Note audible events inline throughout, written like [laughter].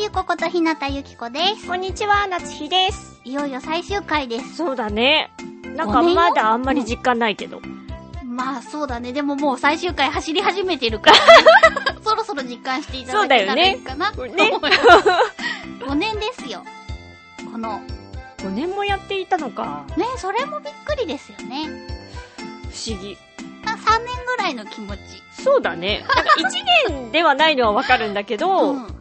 ゆこことひなたゆきこですこんにちは、夏日です。いよいよ最終回ですそうだね。なんかまだあんまり実感ないけど。まあそうだね。でももう最終回走り始めてるからね。[laughs] そろそろ実感していただけたらいいかなと思いねます。5年ですよ。この、5年もやっていたのか。ね、それもびっくりですよね。不思議。まあ3年ぐらいの気持ち。そうだね。なんか1年ではないのはわかるんだけど、うん。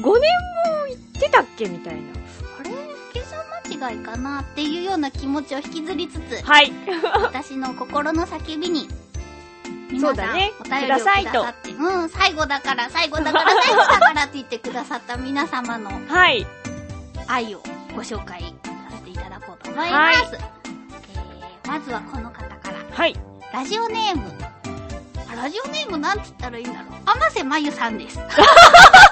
5年も行ってたっけみたいな。あれ計算間違いかなっていうような気持ちを引きずりつつ、はい。私の心の叫びに、皆さん、そうだねお便りをくださって、うん、最後だから、最後だから、最後だからって言ってくださった皆様のはい。愛をご紹介させていただこうと思います。えー、まずはこの方から。はい。ラジオネーム。あラジオネームなんて言ったらいいんだろう。甘瀬まゆさんです。[laughs]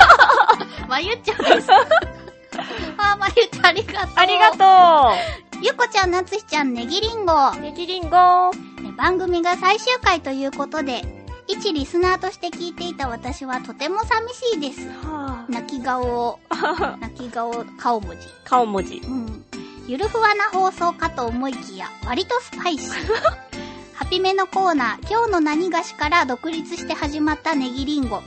[laughs] まゆっちゃんです。あー、まゆっちゃんありがとう。ありがとゆこちゃん、なつひちゃん、ねぎりんご。う。ネギリンゴえ番組が最終回ということで、一リスナーとして聞いていた私はとても寂しいです。は泣き顔を、ぁ。[laughs] 泣き顔、顔文字。顔文字。うん。ゆるふわな放送かと思いきや、割とスパイシー。[laughs] ハピメのコーナー、今日の何がしから独立して始まったネギリンゴ。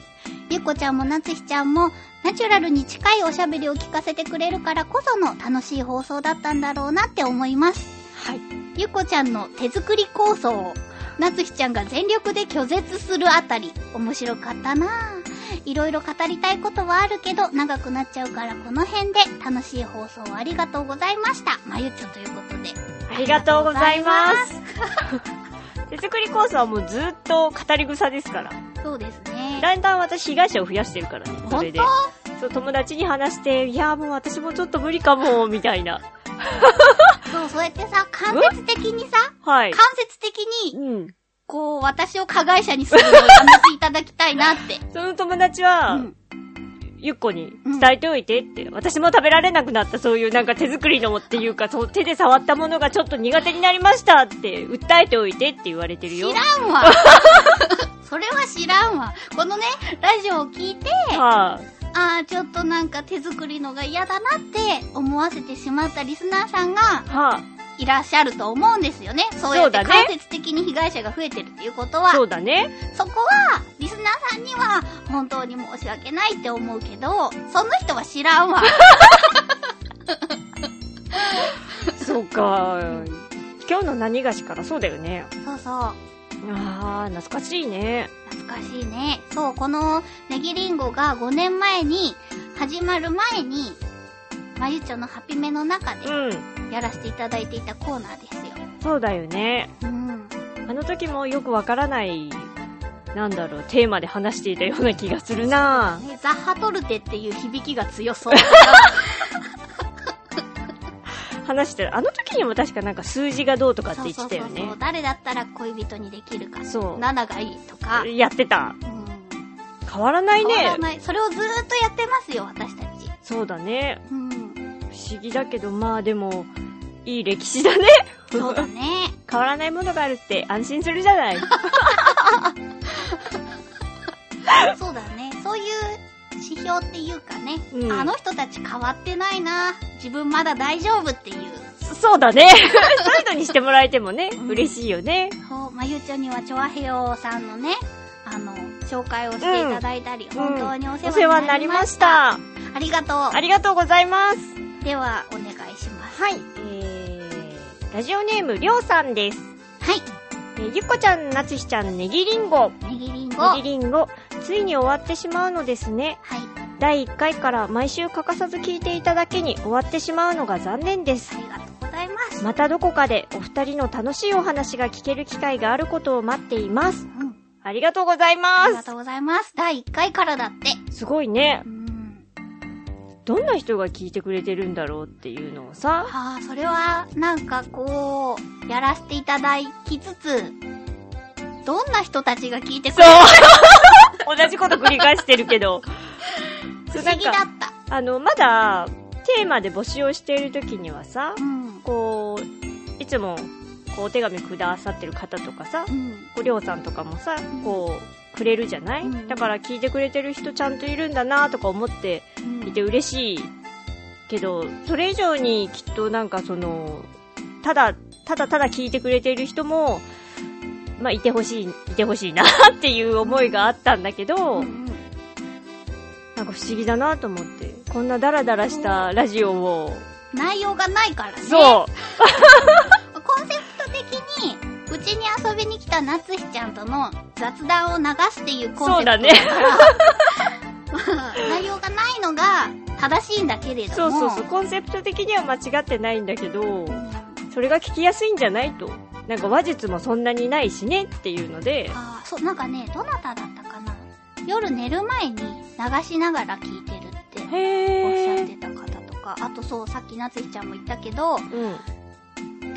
ゆっこちゃんもなつひちゃんも、ナチュラルに近いおしゃべりを聞かせてくれるからこその楽しい放送だったんだろうなって思います。はい。ゆっこちゃんの手作り構想を、なつひちゃんが全力で拒絶するあたり、面白かったなぁ。いろいろ語りたいことはあるけど、長くなっちゃうからこの辺で、楽しい放送をありがとうございました。まゆっちょということで。ありがとうございます。[laughs] 手作りコースはもうずっと語り草ですから。そうですね。だんだん私被害者を増やしてるからね、それで本。そう、友達に話して、いや、もう私もちょっと無理かも、みたいな。そう、そうやってさ、間接的にさ、はい間。接的に、うん。こう、私を加害者にするのをやめていただきたいなって。[laughs] その友達は、うん。ゆっこに伝えておいてって、私も食べられなくなったそういうなんか手作りのもっていうか、そう手で触ったものがちょっと苦手になりましたって、訴えておいてって言われてるよ。知らんわ。[laughs] それはこのね、ラジオを聞いて、はあー、ちょっとなんか手作りのが嫌だなって思わせてしまったリスナーさんがあ、はあ、いらっしゃると思うんですよね。そうやって間接的に被害者が増えてるっていうことは、そうだね。そこは、リスナーさんには、本当に申し訳ないって思うけど、その人は知らんわ。[laughs] そうか。今日の何がしからそうだよね。そうそう。ああ、懐かしいね。懐かしいね。そう、このネギリンゴが5年前に、始まる前に、まゆちょのハピメの中でうん。やらせていただいていたコーナーですよ。そうだよね。うん。あの時もよくわからない、なんだろう、テーマで話していたような気がするなね、ザッハトルテっていう響きが強そう。[laughs] 話してる。あの時にも確かなんか数字がどうとかって言ってたよねそうそうそう。。誰だったら恋人にできるか。そう7がいいとか。やってた。うん。変わらないね。変わらない。それをずーっとやってますよ、私たち。そうだね。うん。不思議だけど、まあでも、いい歴史だね。そうだね。[laughs] 変わらないものがあるって安心するじゃない。[laughs] そうだね。そういう指標っていうかね。うんあの人たち変わってないな。自分まだ大丈夫っていう。そうだね。[laughs] そういうのにしてもらえてもね、うん嬉しいよね。そう、まゆちょにはチョアヘヨさんのね、あの、紹介をしていただいたり、うん本当にお世話話にになりましなりました。た。ありがとありがとうございます。う。では、お願いします。はい。えー、ラジオネームりょうさんです。はい。えーゆっこちゃん、なつひちゃん、ねぎりんご。ネギリンゴ。ねぎりんご、ついに終わってしまうのですね。はい。第1回から毎週欠かさず聞いていただけに終わってしまうのが残念です。ありがとうございます。またどこかでお二人の楽しいお話が聞ける機会があることを待っています。うん。ありがとうございあります。がとうございます。第1回からだって。すごいねう。ん。どんな人が聞いてくれてるんだろうっていうのをさ、ああ、それは、なんかこう、やらせていただきつつ、どんな人たちが聞いてくそれるう [laughs] 同じこと繰り返してるけど。不思議だっか、た。あの、まだ、テーマで募集をしている時にはさ、うん。こう、いつも、こう、お手紙くださってる方とかさ、うん。ごりょうさんとかもさ、こう、くれるじゃない、うんだから聞いてくれてる人ちゃんといるんだなとか思っていて嬉しいけど、それ以上にきっとなんかその、ただ、ただただ聞いてくれてる人も、まあ、いてほしい、いてほしいなっていう思いがあったんだけど、うんうん。なんか不思議だなと思って、こんなダラダラしたラジオを、内容がないからね。そう、[laughs] コンセプト的に、うちに遊びに来た夏日ちゃんとの雑談を流すっていうコンセプトそうだね。[laughs] から、内容がないのが正しいんだけれども。そうそうそう、コンセプト的には間違ってないんだけど、うんそれが聞きやすいんじゃないと。なんか話術もそんなにないしねっていうので、あーそう、なんかね、どなただったかな。夜寝る前に流しながら聞いてるっておっしゃ。ってた方とか、あとそう、さっき夏日ちゃんも言ったけど、うん。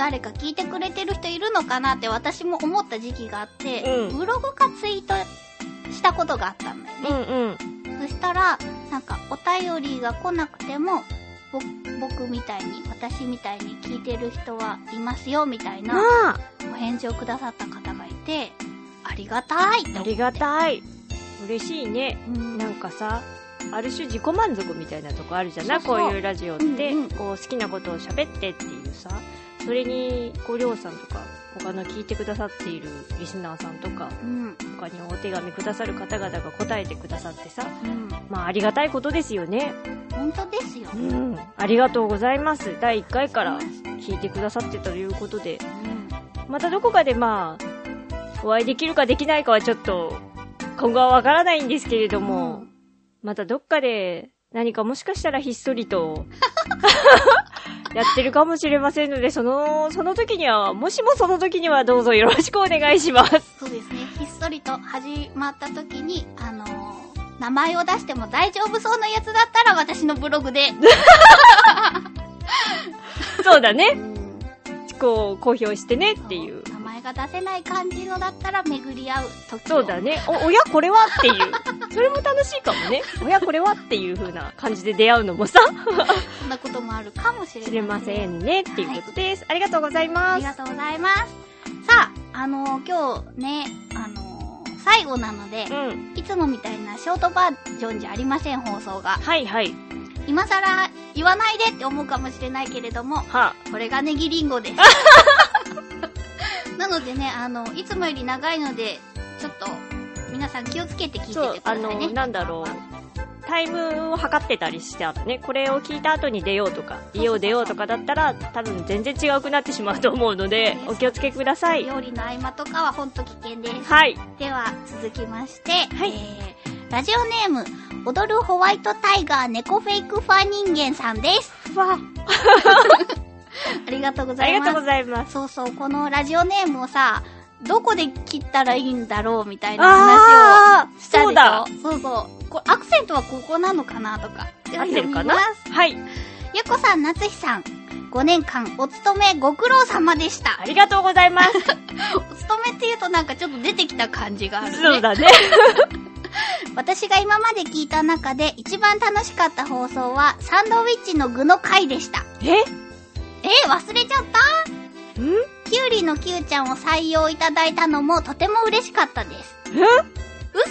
誰か聞いてくれてる人いるのかなって私も思った時期があって、うんブログかツイートしたことがあったんだよね。うんうん。そしたら、なんか、お便りが来なくても、ぼ僕みたいに、私みたいに聞いてる人はいますよ、みたいなまあ、お返事をくださった方がいて、ありがたいありがたい。嬉しいね。うんなんかさ、ある種自己満足みたいなとこあるじゃなこういうラジオって、うんうんこう好きなことを喋ってっていうさ、それに、ごりょうさんとか、他の聞いてくださっているリスナーさんとか、うん、他にお手紙くださる方々が答えてくださってさ、うん。まあありがたいことですよね。本当ですよ。うん。ありがとうございます。第1回から聞いてくださってたということで、またどこかでまあ、お会いできるかできないかはちょっと、今後はわからないんですけれども、またどっかで何かもしかしたらひっそりと、[laughs] やってるかもしれませんので、その、その時には、もしもその時にはどうぞよろしくお願いします。そうですね。ひっそりと始まった時に、あのー名前を出しても大丈夫そうなやつだったら私のブログで、[laughs] そうだね。うんこう、公表してねっていう。が出せない感じのだったら巡り合う時をそうだね。お、おやこれはっていう。[laughs] それも楽しいかもね。おやこれはっていう風な感じで出会うのもさ、そんなこともあるかもしれ知れまません。ねっていうことです。ありがとうございあます。りがとうございます。さあ、あのー今日ね、あのー最後なので、うん。いつもみたいなショートバージョンじゃありません、放送が。はいはい。今更言わないでって思うかもしれないけれども、はこれがネギリンゴです。[laughs] [laughs] なのでね、あの、いつもより長いので、ちょっと、皆さん気をつけて聞いててくださいね。の、なんだろう。タイムを測ってたりしてあってね、これを聞いた後に出ようとか、家を出ようとかだったら、多分全然違うくなってしまうと思うので、お気をつけください。料理の合間とかはほんと危険です。はい。では、続きまして、はいえー、ラジオネーム、踊るホワイトタイガー猫フェイクファー人間さんです。わ [laughs] [laughs] ありがとうござありがとういます。ございます。そうそう、このラジオネームをさ、どこで切ったらいいんだろうみたいな話あをしたでしょ？そうだそうそう。これアクセントはここなのかなとか。合ってるかな？はい。ゆこさん、なつひさん、5年間お勤めご苦労様でしたあ。りがとうございます。[laughs] お勤めって言うとなんかちょっと出てきた感じがあるね。そうだね。[laughs] 私が今まで聞いた中で一番楽しかった放送はサンドウィッチの具の回でした。え？えー、忘れちゃった？んキュウリのキュウちゃんを採用いただいたのもとても嬉しかったです。え？嘘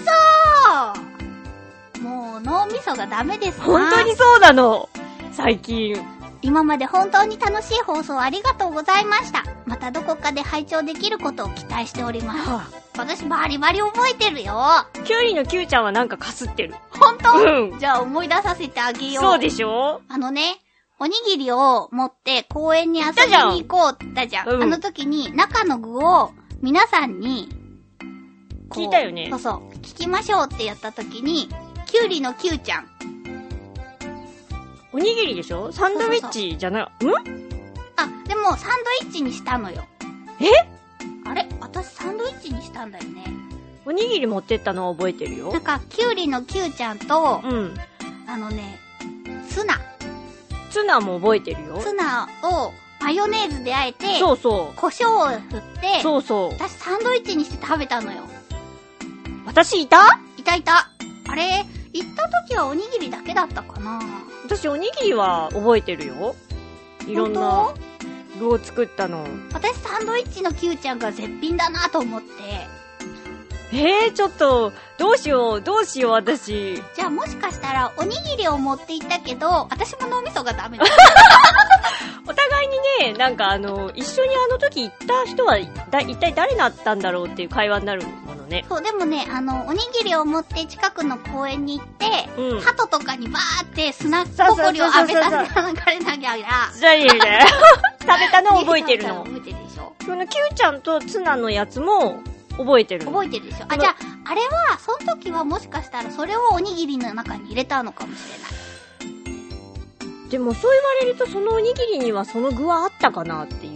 もう脳みそがダメですな本当にそうなの？最近。今まで本当に楽しい放送ありがとうございました。またどこかで拝聴できることを期待しております。は私バリバリ覚えてるよ。あ、キュウリのキュウちゃんはなんかかすってる。本当、うんじゃあ思い出させてあげよう。そうでしょ？あのね、おにぎりを持って公園に遊びに行こうって言ったじゃん。うんあの時に中の具を皆さんに、こう聞いたよねそうそう。聞きましょうってやった時に、キュウリのキュウちゃん。おにぎりでしょ？サンドウィッチじゃない、ん？あ、でもサンドイッチにしたのよ。え？あれ？私サンドイッチにしたんだよね。おにぎり持ってったのは覚えてるよなん。か、キュウリのキュウちゃんと、うん。あのね、ツナ。ツナも覚えてるよ。ツナをマヨネーズであえて、そうそ胡椒を振ってう。、そうそう。私サンドイッチにして食べたのよ。私いた？いたいた。あれ、行った時はおにぎりだけだったかな私おにぎりは覚えてるよ。いろんな本具を作ったの。当私サンドイッチのキュウちゃんが絶品だなと思って。えー、ちょっと、どうしよう、どうしよう、私。じゃあもしかしたらおにぎりを持って行ったけど、私も脳みそがダメだ。[laughs] お互いにね、なんかあの、一緒にあの時行った人は、だ、一体誰だったんだろうっていう会話になるものね。そう、でもね、あの、おにぎりを持って近くの公園に行って、うん。鳩とかにバーって砂ぼこりを浴びさせて流れながら、じゃあいいね。[laughs] 食べたの覚えてるの。[laughs] 覚えてるでしょそのキュウちゃんとツナのやつも覚えてるの。覚えてるでしょ？あ、じゃあ、あれは、その時はもしかしたらそれをおにぎりの中に入れたのかもしれない。でもそう言われるとそのおにぎりにはその具はあったかなっていう。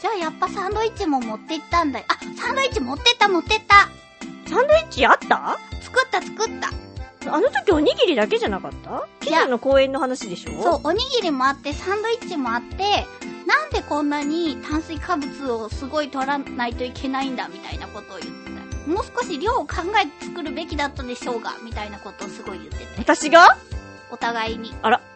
じゃあやっぱサンドイッチも持って行ったんだよ。あ、サンドイッチ持ってった持ってったサンドイッチあった？作った作ったあの時おにぎりだけじゃなかった？近所の公園の話でしょ？そう、おにぎりもあって、サンドイッチもあって、なんでこんなに炭水化物をすごい取らないといけないんだみたいなことを言ってた。もう少し量を考えて作るべきだったでしょうが、みたいなことをすごい言ってて。私が？お互いに。あら。[laughs]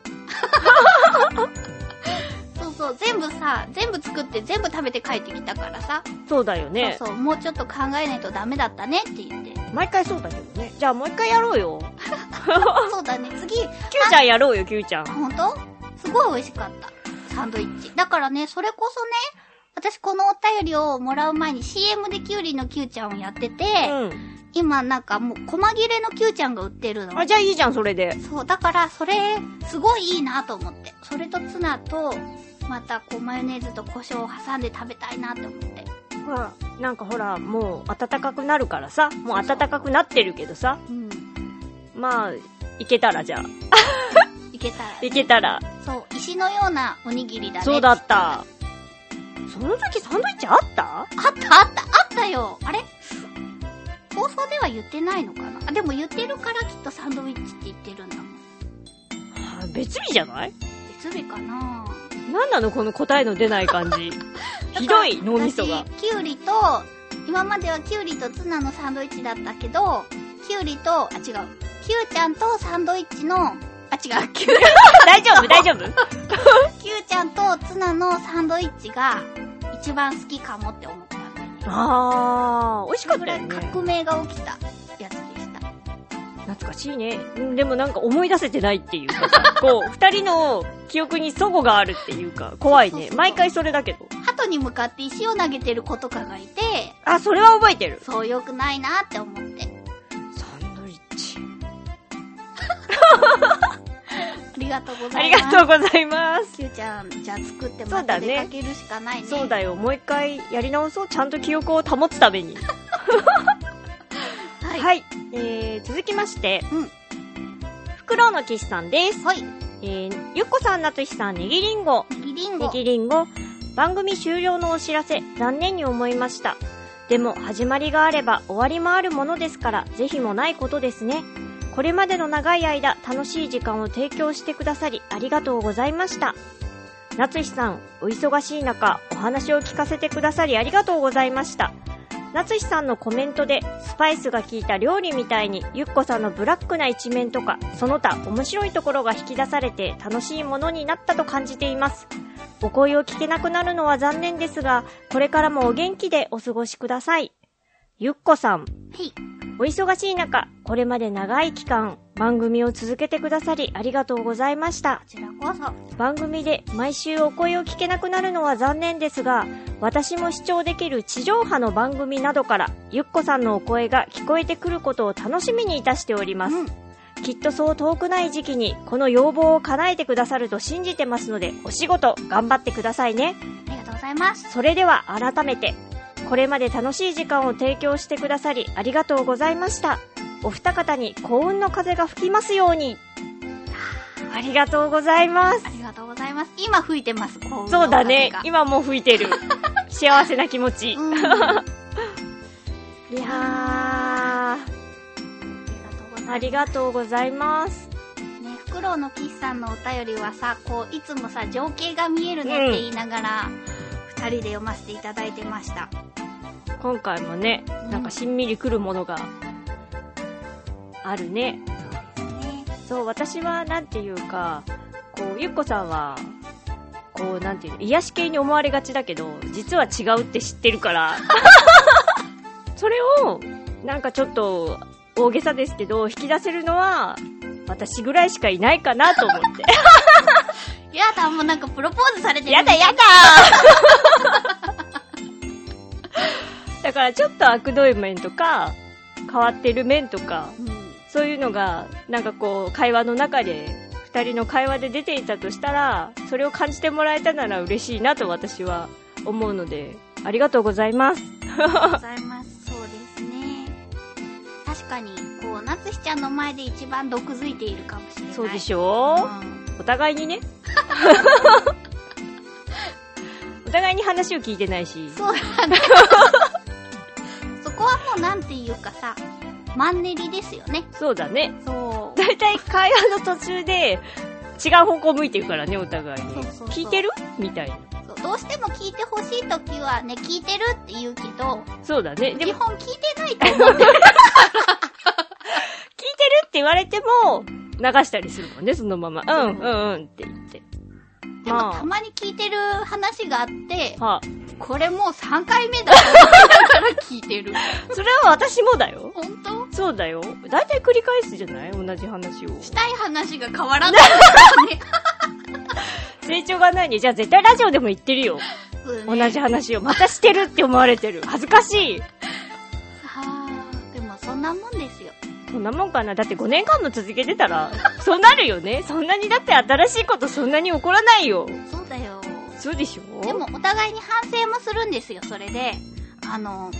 そうそう、全部さ、全部作って全部食べて帰ってきたからさ。そうだよね。そうそう、もうちょっと考えないとダメだったねって言って。毎回そうだけどね。じゃあもう一回やろうよ。[laughs] そうだね、次、[laughs] キュウちゃんやろうよ、キュウちゃん。ほんとすごい美味しかった。サンドイッチ。だからね、それこそね、私このお便りをもらう前に CM でキュウリのキュウちゃんをやってて、うん。今なんかもう細切れのキュウちゃんが売ってるの。あ、じゃあいいじゃん、それで。そう、だからそれ、すごいいいなと思って。それとツナと、またこうマヨネーズと胡椒を挟んで食べたいなって思って。ほら、なんかほら、もう暖かくなるからさ。もう暖かくなってるけどさ。うん。まあ、いけたらじゃあ。[laughs] いけたら、いけたら。そう、石のようなおにぎりだね。そうだった。その時サンドイッチあった？あったあったあったよあれ？放送では言ってないのかな？あ、でも言ってるからきっとサンドイッチって言ってるんだもん。はあ別日じゃない？別日かななんなのこの答えの出ない感じ。[laughs] ひどい脳みそが。私、キュウリと、今まではキュウリとツナのサンドイッチだったけど、キュウリと、あ、違う。キュウちゃんとサンドイッチの、あ、違う。キュウ、大丈夫大丈夫？[laughs] キュウちゃんとツナのサンドイッチが一番好きかもって思ったんだよね。あー、美味しかったよね。ぐらい革命が起きたやつでした。懐かしいね。うんでもなんか思い出せてないっていうかさ、[laughs] こう、二人の記憶に齟齬があるっていうか、怖いね。そうそうそう毎回それだけど。鳩に向かって石を投げてる子とかがいて、あ、それは覚えてる。そう良くないなって思って。サンドイッチ。[laughs] ありがとうござありいます。がとうございます。キュウちゃん、じゃあ作ってまた出かけるしかないね。そうだよ。もう一回やり直そう。ちゃんと記憶を保つために。[laughs] はい。はい。えー、続きまして。うん。フクロウの騎士さんです。はい。えー、ゆっこさん、なつひさん、ネギリンゴ。ネギリンネゴ。ギリンゴ。番組終了のお知らせ、残念に思いました。でも、始まりがあれば終わりもあるものですから、ぜひもないことですね。これまでの長い間、楽しい時間を提供してくださり、ありがとうございました。夏日さん、お忙しい中、お話を聞かせてくださりありがとうございました。夏日さんのコメントで、スパイスが効いた料理みたいに、ゆっこさんのブラックな一面とか、その他面白いところが引き出されて、楽しいものになったと感じています。お声を聞けなくなるのは残念ですが、これからもお元気でお過ごしください。ゆっこさん、はい。お忙しい中、これまで長い期間、番組を続けてくださりありがとうございましたこ。ちらこそ。番組で毎週お声を聞けなくなるのは残念ですが、私も視聴できる地上波の番組などから、ゆっこさんのお声が聞こえてくることを楽しみにいたしております。うん。きっとそう遠くない時期に、この要望を叶えてくださると信じてますので、お仕事頑張ってくださいね。ありがとうございます。それでは改めて、これまで楽しい時間を提供してくださりありがとうございました。お二方に幸運の風が吹きますように。ありがとうございます。ありがとうございます。今吹いてます、幸運のそうだね。今もう吹いてる。[laughs] 幸せな気持ち。うん。いやー、あありりがとうございます。す。ね、フクロウの岸さんのお便りはさ、こう、いつもさ、情景が見えるねって言いながら、二、人で読ませていただいてました。今回もね、うんなんかしんみりくるものがあるね。そう私はなんていうか、こう、ゆっこさんは、こう、なんていうの、癒し系に思われがちだけど、実は違うって知ってるから、[laughs] それを、なんかちょっと、大げさですけど、引き出せるのは、私ぐらいしかいないかなと思って。[laughs] やだ、もうなんかプロポーズされてる。やだやだ [laughs] だからちょっと悪どい面とか、変わってる面とか、うん。そういうのが、なんかこう、会話の中で、二人の会話で出ていたとしたら、それを感じてもらえたなら嬉しいなと私は思うので、ありがとうございます。ありがとうございます。そうですね。[laughs] 確かに、こう、なつひちゃんの前で一番毒づいているかもしれない。そうでょ。しょうんお互いにね。[laughs] お互いに話を聞いてないし。そうなんだ。そこはもうなんていうかさ、マンネリですよね。そうだね。そう。だいたい会話の途中で、違う方向向いてるからね、お互いに。そうそうそう聞いてる？みたいな。そうどうしても聞いてほしいときはね、聞いてるって言うけど、そうだね。でも、聞いてる基本聞いてないと思っ [laughs] てる。って言われても、流したりするもんね、そのまま。うん、うん、うんって言って。でも、またまに聞いてる話があってあ、、はこれもう3回目だと思いながら聞いてる。あ、[laughs] それは私もだよ。本当？そうだよ。だいたい繰り返すじゃない？同じ話を。したい話が変わらないからね。[laughs] 成長がないね。じゃあ絶対ラジオでも言ってるよ。ね同じ話を。またしてるって思われてる。恥ずかしい。は [laughs] あ、でもそんなもんですよ。そんなもんかな。だって5年間も続けてたら、そうなるよね。そんなにだって新しいことそんなに起こらないよ。そうだよ。そうでしょ？でも、お互いに反省もするんですよ、それで。あの、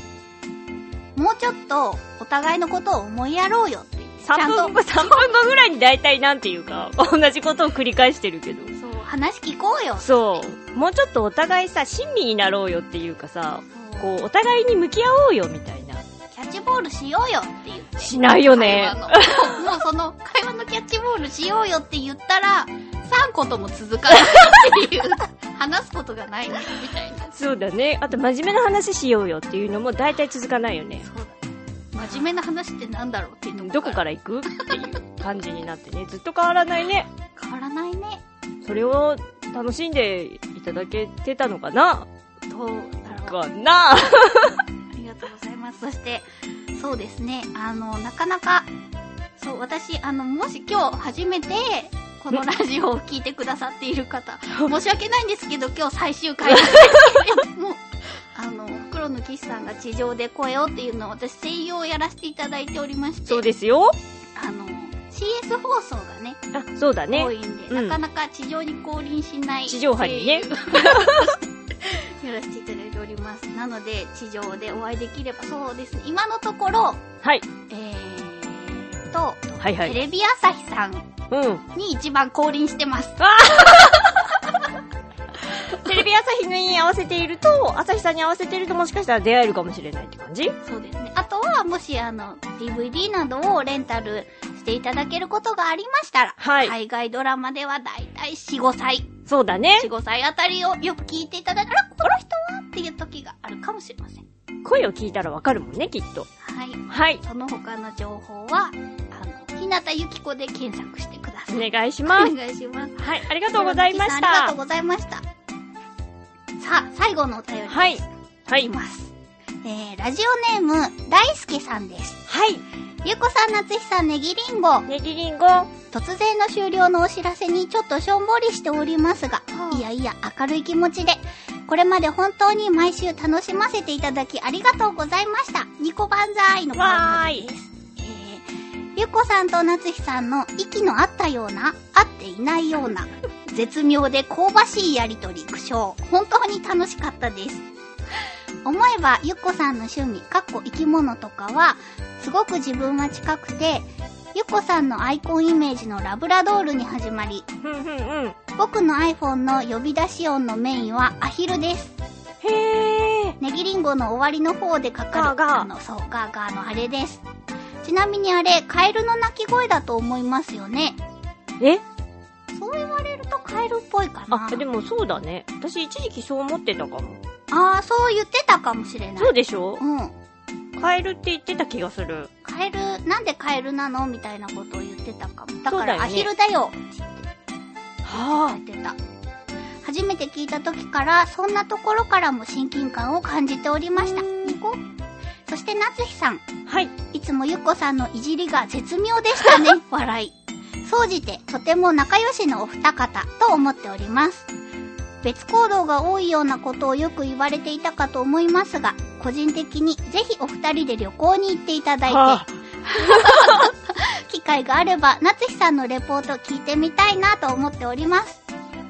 もうちょっと、お互いのことを思いやろうよって言って。3分後、3分後ぐらいに大体なんていうか、同じことを繰り返してるけど。そう、話聞こうよ。そう。もうちょっとお互いさ、親身になろうよっていうかさ、こう、お互いに向き合おうよみたいな。キャッチボールしようよって言って。しないよねもうその、会話のキャッチボールしようよって言ったら、3個とも続かないっていう、話すことがないね、みたいな。そうだね。あと真面目な話しようよっていうのも大体続かないよね。そうだ。真面目な話ってなんだろうっていうのもどこから行くっていう感じになってね。ずっと変わらないね。変わらないね。それを楽しんでいただけてたのかな？どうだろう。かなそして、そうですね、あの、なかなか、そう、私、あの、もし今日初めて、このラジオを聞いてくださっている方、[laughs] 申し訳ないんですけど、今日最終回なんですけれども、あの、袋の岸さんが地上で声をっていうのを私声優をやらせていただいておりまして、そうですよ。あの、CS 放送がね、あ、そうだね多。いんで、うんなかなか地上に降臨しない。地上波にね [laughs] [laughs] やらせていただいております。なので、地上でお会いできれば、そうですね、今のところ、はい。えーと、はいはい。テレビ朝日さんうん。に一番降臨してます。[laughs] テレビ朝日に合わせていると、朝日さんに合わせているともしかしたら出会えるかもしれないって感じ？そうですね。あとは、もし、あの、DVD などをレンタルしていただけることがありましたら、はい海外ドラマではだいたい4、5歳、そうだね4、。5歳あたりをよく聞いていただいたら、この人はっていう時があるかもしれません。声を聞いたらわかるもんね、きっと。はい。はい。その他の情報は、あの、日向ゆき子で検索してください。お願いします。お願いします。はい、ありがとうございましありがとうた。ございました。さあ、最後のお便りです。はい。はいいき。ます。えー、ラジオネーム、大輔さんです。はい。ゆうこさん、なつひさん、ねぎりんご。ネギリンゴ。突然の終了のお知らせにちょっとしょんぼりしておりますが、いやいや、明るい気持ちで、これまで本当に毎週楽しませていただきありがとうございました。ニコバンザーイのコーナーです。えー、ゆっこさんとなつひさんの息の合ったような、合っていないような、絶妙で香ばしいやりとり、苦笑。本当に楽しかったです。思えば、ゆっこさんの趣味、かっこ生き物とかは、すごく自分は近くて、ゆこさんのアイコンイメージのラブラドールに始まり。僕の iPhone の呼び出し音のメインはアヒルです。へー。ネギリンゴの終わりの方でかかる、ガーガーあの、そう、ガーガーのあれです。ちなみにあれ、カエルの鳴き声だと思いますよね。え？そう言われるとカエルっぽいかな。あ、でもそうだね。私一時期そう思ってたかも。あー、そう言ってたかもしれない。そうでしょ？うん。カエルって言ってた気がする。カエル、なんでカエルなのみたいなことを言ってたかも。だから、アヒルだよって言っては言ってた。初めて聞いた時から、そんなところからも親近感を感じておりました。ニコそして、夏日さん。あ。はい。いつもゆっこさんのいじりが絶妙でしたね。笑い。[laughs] 総じて、とても仲良しのお二方と思っております。別行動が多いようなことをよく言われていたかと思いますが、個人的にぜひお二人で旅行に行っていただいて、は [laughs] 機会があれば、夏日さんのレポート聞いてみたいなと思っております。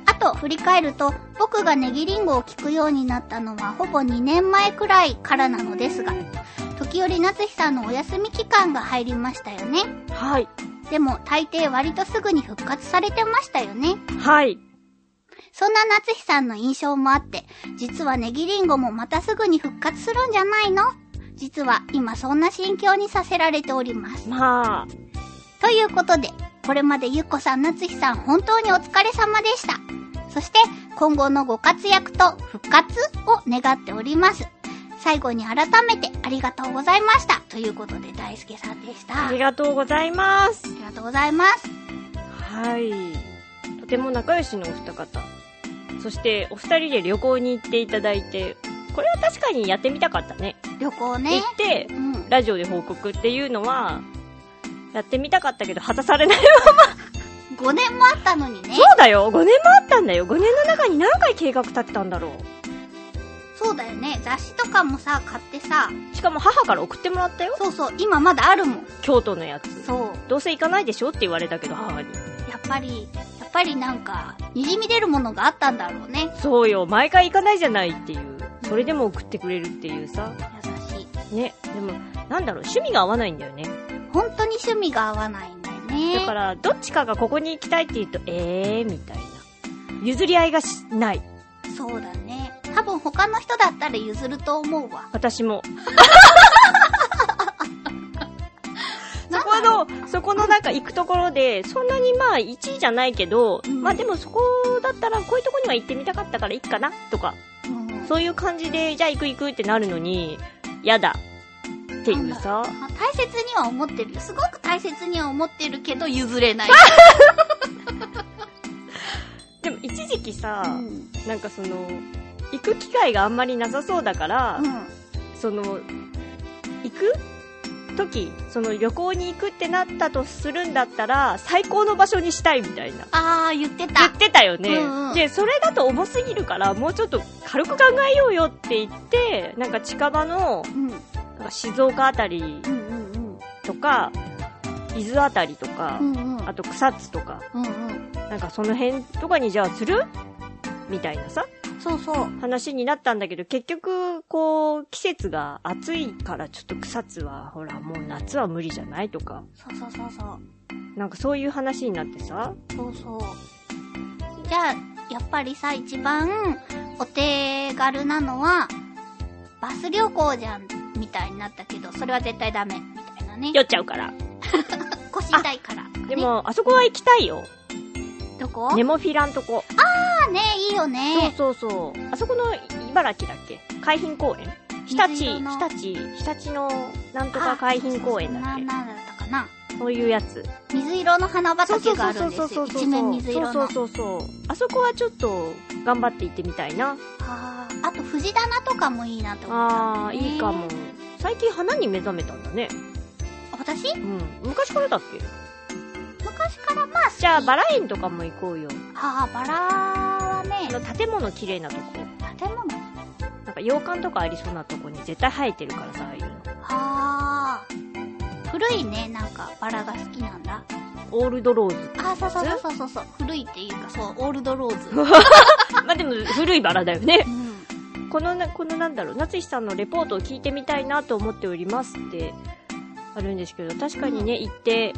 あと、振り返ると、僕がネギリンゴを聞くようになったのは、ほぼ2年前くらいからなのですが、時折夏日さんのお休み期間が入りましたよね。はい。でも、大抵割とすぐに復活されてましたよね。はい。そんな夏日さんの印象もあって、実はネギリンゴもまたすぐに復活するんじゃないの？実は今そんな心境にさせられております。まあ、ということで、これまでゆっこさん、なつひさん、本当にお疲れ様でした。そして、今後のご活躍と復活を願っております。最後に改めてありがとうございました。ということで、大輔さんでした。ありありがとうございます。がとうございます。はい。とても仲良しのお二方。そして、お二人で旅行に行っていただいて、これは確かにやってみたかったね。旅行ね行。ってう、ん。ラジオで報告っていうのは、やってみたかったけど、果たされない。5年もあったのにね。そうだよ !5 年もあったんだよ !5 年の中に何回計画立ってたんだろそうだよね。雑誌とかもさ、買ってさ。う。しかも母から送ってもらったよそうそう、今まだあるもん。京都のやつ。そう。どうせ行かないでしょって言われたけど、母に。やっぱり、ぱりなんか、滲み出るものがあったんだろうね。そうよ、毎回行かないじゃないっていう。それでも送ってくれるっていうさ。優しい。ね。でも、なんだろう、趣味が合わないんだよね。本当に趣味が合わないんだよね。だから、どっちかがここに行きたいって言うと、えー、みたいな。譲り合いがしない。そうだね。多分他の人だったら譲ると思うわ。私も。[laughs] そこなんだろの、そこのなんか行くところで、そんなにまあ1位じゃないけど、うんまあでもそこだったらこういうとこには行ってみたかったから行くかなとか、う、うん、そういう感じで、じゃあ行く行くってなるのに、やだ。っていうさ。あ大切には思ってるよ。すごく大切には思ってるけど譲れない。[laughs] [laughs] でも一時期さ、うん。なんかその、行く機会があんまりなさそうだから、うん。その、行く時、その旅行に行くってなったとするんだったら、最高の場所にしたいみたいな。あー、言って言たっ。てたよね、うんうんで、それだと重すぎるから、もうちょっと軽く考えようよって言って、なんか近場の、うん。なんか静岡あたりうんうんとか、伊豆あたりとか、うん。うんうん。あと草津とか、うんうん。なんかその辺とかにじゃあする？みたいなさ、そうそう。話になったんだけど、結局、こう、季節が暑いからちょっと草津は、ほら、もう夏は無理じゃないとか、そうそうそうそう。なんかそういう話になってさ、そうそう。じゃあ、やっぱりさ、一番お手軽なのは、バス旅行じゃん、みたいになったけど、それは絶対ダメ、みたいなね。酔っちゃうから。[laughs] 腰痛いから。ね、でも、あそこは行きたいよ。どこ？ネモフィラんとこ。あね、いいよね。そうそうそう。あそこの茨城だっけ？海浜公園？日立、日立、日立のなんとか海浜公園だっな、なんだったかな？けそういうやつ。水色の花そうそう畑がそうあるんですよ。そうそうそう。一面水色の。そうそうそうそう。あそこはちょっと頑張って行ってみたいな。あーあと、藤棚とかもいいなと思ったああ、んだよねいいかも。。最近花に目覚めたんだね。私？うん。昔からだっけ？昔からまあ。じゃあ、バラ園とかも行こうよ。あーバラはあね、の、建物綺麗なとこ。建物？なんか洋館とかありそうなとこに絶対生えてるからさ、ああいうの。はあ。古いね、なんか、バラが好きなんだ。オールドローズ。あ、そうそうそうそうそう。古いっていうか、そう、オールドローズ。[laughs] まあでも、古いバラだよねう。ん。このな、このなんだろう、夏日さんのレポートを聞いてみたいなと思っておりますって、あるんですけど、確かにね、行って、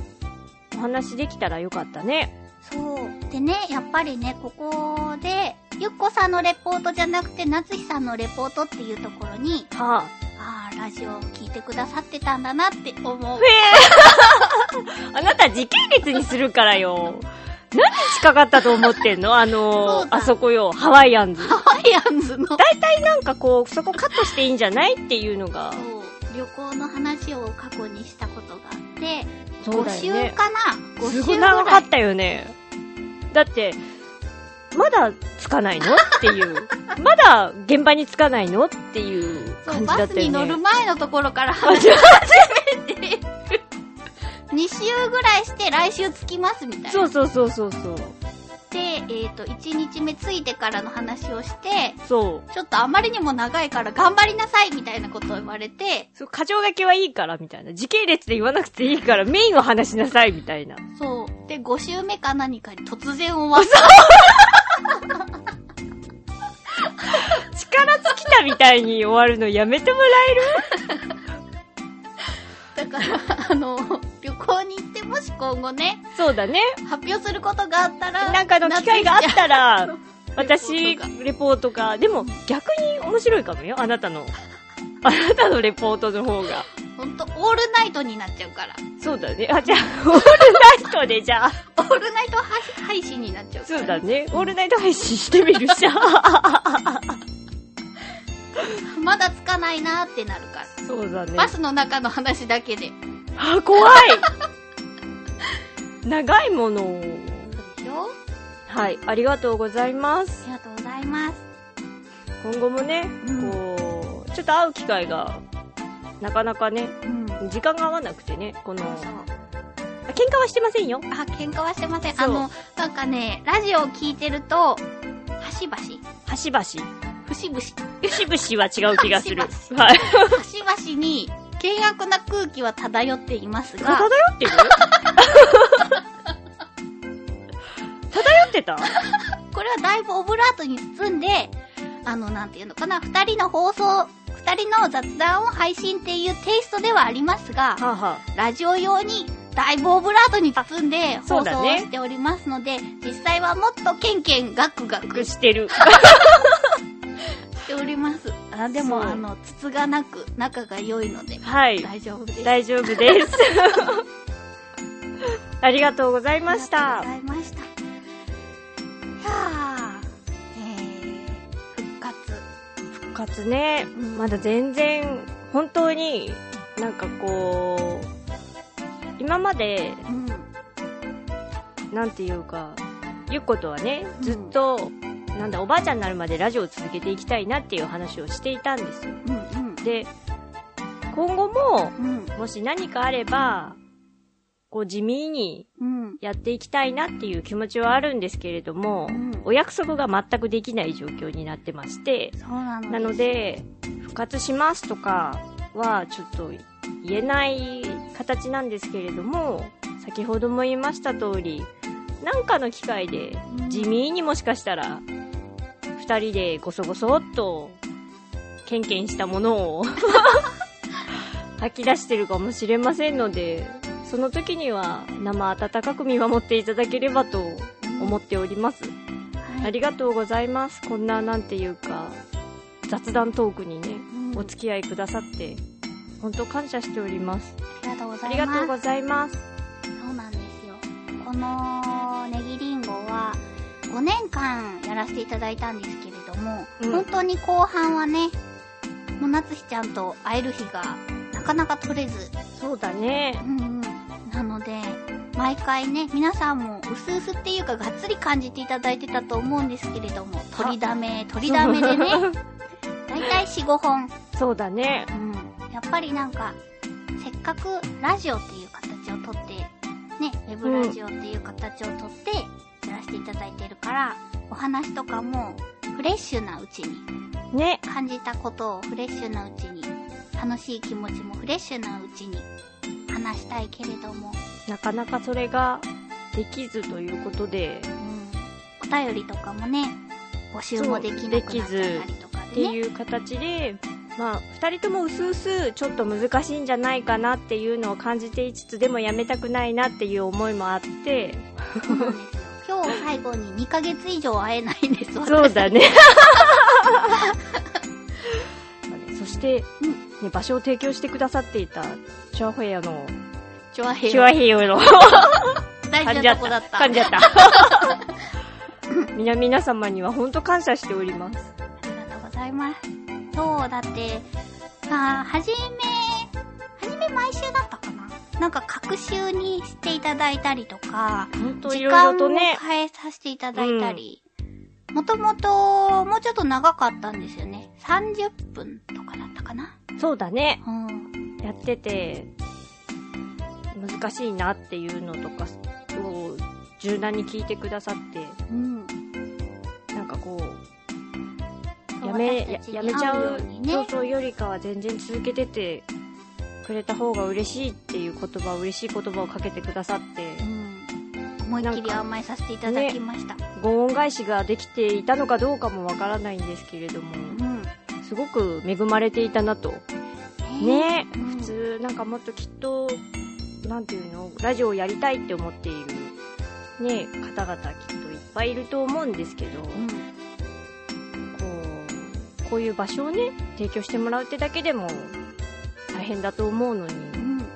お話できたらよかったね。そう。でね、やっぱりね、ここで、ゆっこさんのレポートじゃなくて、なつひさんのレポートっていうところに、はああ、ラジオを聞いてくださってたんだなって思うえ [laughs] あなた時系列にするからよ。何日かかったと思ってんの？あそのうだあそこよ、ハワイアンズ。ハワイアンズの、大体なんかこう、そこカットしていいんじゃない？っていうのが。そう、旅行の話を過去にしたことがあって、5週。かな ?5 週ぐらい。長かったよね。だって、まだつかないの？[laughs] っていう。まだ現場につかないの？っていう感じだバスったよね。に乗る前のところから話し始めて、[laughs] 2週ぐらいして来週着きますみたいな。そうそうそうそうそう。で、えっ、と、1日目着いてからの話をして、そう。ちょっとあまりにも長いから頑張りなさいみたいなことを言われて、そう、過剰書きはいいから、みたいな。時系列で言わなくていいから、メインを話しなさい、みたいな。そう。で、5週目か何かに突然終わった。力尽きたみたいに終わるのやめてもら [laughs] だから、あの、旅行に行ってもし今後ね、そうだね。発表することがあったら、なんかの機会があったら、私レポートが、レポートが。でも、逆に面白いかもよ、あなたの。あなたのレポートの方が。ほんと、オールナイトになっちゃうから。そうだね。あ、じゃあ、オールナイトで、じゃあ。オールナイト配信になっちゃうから。そうだね。オールナイト配信してみるじゃん。[laughs] まだつかないなーってなるから。そうだね。バスの中の話だけで。あ、怖い [laughs] 長いものを。はい、ありがとうございますあ。りがとうございます。今後もね、うんこう、ちょっと会う機会が、なかなかね、うん。時間が合わなくてね、この、喧嘩はしてませんよ。あ、喧嘩はしてません。あの、なんかね、ラジオを聞いてると、はしばし、端々。節々、節々は違う気がする。[laughs] 端はい。はしばしに、険悪な空気は漂っていますが、漂ってる？漂ってた？[laughs] これはだいぶオブラートに包んで、あの、なんていうのかな、二人の放送、二人の雑談を配信っていうテイストではありますが、はあ、はラジオ用にだいぶオブラートに包んで放送をしておりますので、実際はもっとケンケンガクガクあ、してる。[laughs] しております。あでも、あの、筒がなく仲が良いので、はい。大丈夫です。大丈夫です。[laughs] ありがとうございましたあり。がとうございました。いやー、えー、復活。復活ね、うんまだ全然、本当に、なんかこう、今まで、うん。なんていうか、ゆっことはね、うんずっと、なんだ、おばあちゃんになるまでラジオを続けていきたいなっていう話をしていたんですよ。うんで、今後も、うん。うん。もし何かあれば、こう地味にうん。やっていきたいなっていう気持ちはあるんですけれども、うんお約束が全くできない状況になってまして、なのですなの、で、復活しますとかはちょっと言えない形なんですけれども、先ほども言いました通り、なんかの機会でうん地味にもしかしたら、二人でごそごそっと、ケンケンしたものを [laughs] 吐き出してるかもしれませんので、その時には生温かく見守っていただければと思っております。はい、ありがとうございます。こんな、なんていうか、雑談トークにね、うんお付き合いくださって、本当感謝しております。ありがとうござあいます。りがとうございます。そうなんですよ。このネギリンゴは5年間やらせていただいたんですけれども、うん本当に後半はね、もなつひちゃんと会える日がなかなか取れず、そうだねう。んうん。なので、毎回ね、皆さんも薄々っていうかがっつり感じていただいてたと思うんですけれども、取りだめ、取りだめでね、だいたい4、5本。そうだね。うん。やっぱりなんか、せっかくラジオっていう形をとって、ね、ウェブラジオっていう形をとって、やらせていただいてるから、お話とかも、フレッシュなうちに、ね。感じたことをフレッシュなうちに、楽しい気持ちもフレッシュなうちに、話したいけれども、なかなかそれができずということで、うん。お便りとかもね、募集もできなくなったりとかってでね。いう形で、まあ、二人ともうすうすちょっと難しいんじゃないかなっていうのを感じていつつ、でもやめたくないなっていう思いもあって、そうなん。今日最後に2ヶ月以上会えないんです、そうだね。[laughs] そして、ね、場所を提供してくださっていた、チュアフェアの、私。チュアヘチュアヘヨの、大事。なとこだった。感じゃった。[laughs] 皆皆様には本当感謝しております。ありがとうございます。そう、だって、まあ、はじめ、ななんか、各週にしていただいたりとか、時本当いろい間をろとね、変えさせていただいたり、もともと、もうちょっと長かったんですよね。30分とかだったかなそうだね。うん。やってて、難しいなっていうのとかを柔軟に聞いてくださって、うん。なんかこう、やめ、やめちゃ合うねそうそうよりかは全然続けててくれた方が嬉しいっていう言葉、嬉しい言葉をかけてくださってう、ん。思いっきり甘えさせていただきました。ご恩返しができていたのかどうかもわからないんですけれども、うん。すごく恵まれていたなと。ねうん普通、なんかもっときっと、なんていうの、ラジオをやりたいって思っている、ね方々きっといっぱいいると思うんですけど、うん。こう、こういう場所をね、提供してもらうってだけでも大変だと思うのに、うん。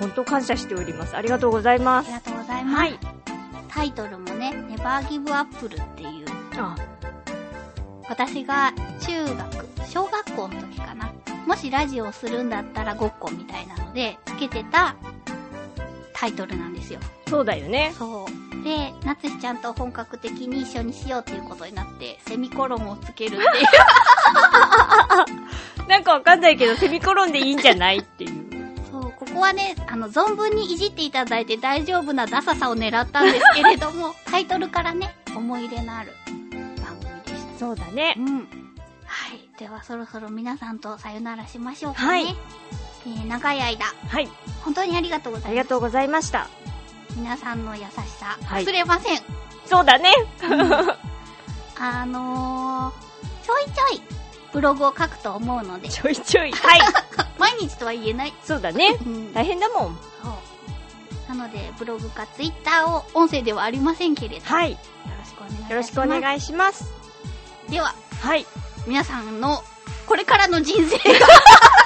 本当感謝しております。ありがとうございます。ありがとうございます。はい。タイトルもね、ネバーギブアップルっていう、あ、私が中学、小学校の時かな。もしラジオをするんだったらごっこみたいなので、つけてたタイトルなんですよ。そうだよね。そう。で、なつしちゃんと本格的に一緒にしようっていうことになって、セミコロンをつけるっていう。[laughs] [laughs] なんかわかんないけど、セミコロンでいいんじゃないっていう。そう、ここはね、あの、存分にいじっていただいて大丈夫なダサさを狙ったんですけれども、[laughs] タイトルからね、思い入れのある番組でした。そうだねう。ん。はい。では、そろそろ皆さんとさよならしましょうかね。はいえー長い間、はい。本当にありがとうございます。ありがとうございました。皆さんの優しさ、はい忘れません。そうだね。あのー、ちょいちょい、ブログを書くと思うので、ちょいちょい。はい。[laughs] 毎日とは言えない。そうだね。うん。大変だもん。そう。なので、ブログかツイッターを音声ではありませんけれど、はい。よろしくお願いします。では、はい。皆さんの、これからの人生が、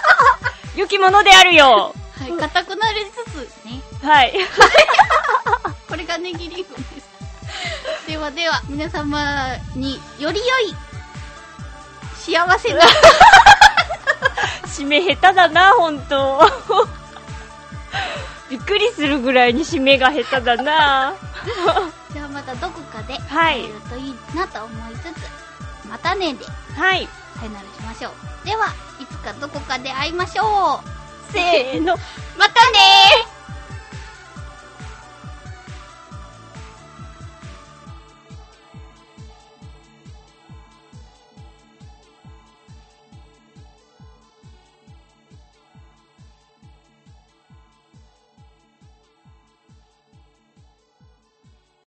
[laughs] 良きものであるよ。はい、硬くなりつつね、はい。[laughs] これがネギリンゴです。ではでは、皆様により良い、幸せな、[laughs] 締め下手だな、ほんと。[laughs] びっくりするぐらいに締めが下手だな。[laughs] じゃあまたどこかではい会えるといいなと思いつつ、またねで、はい。さよならしましょう。では、いつかどこかで会いましょう。せーの。またねー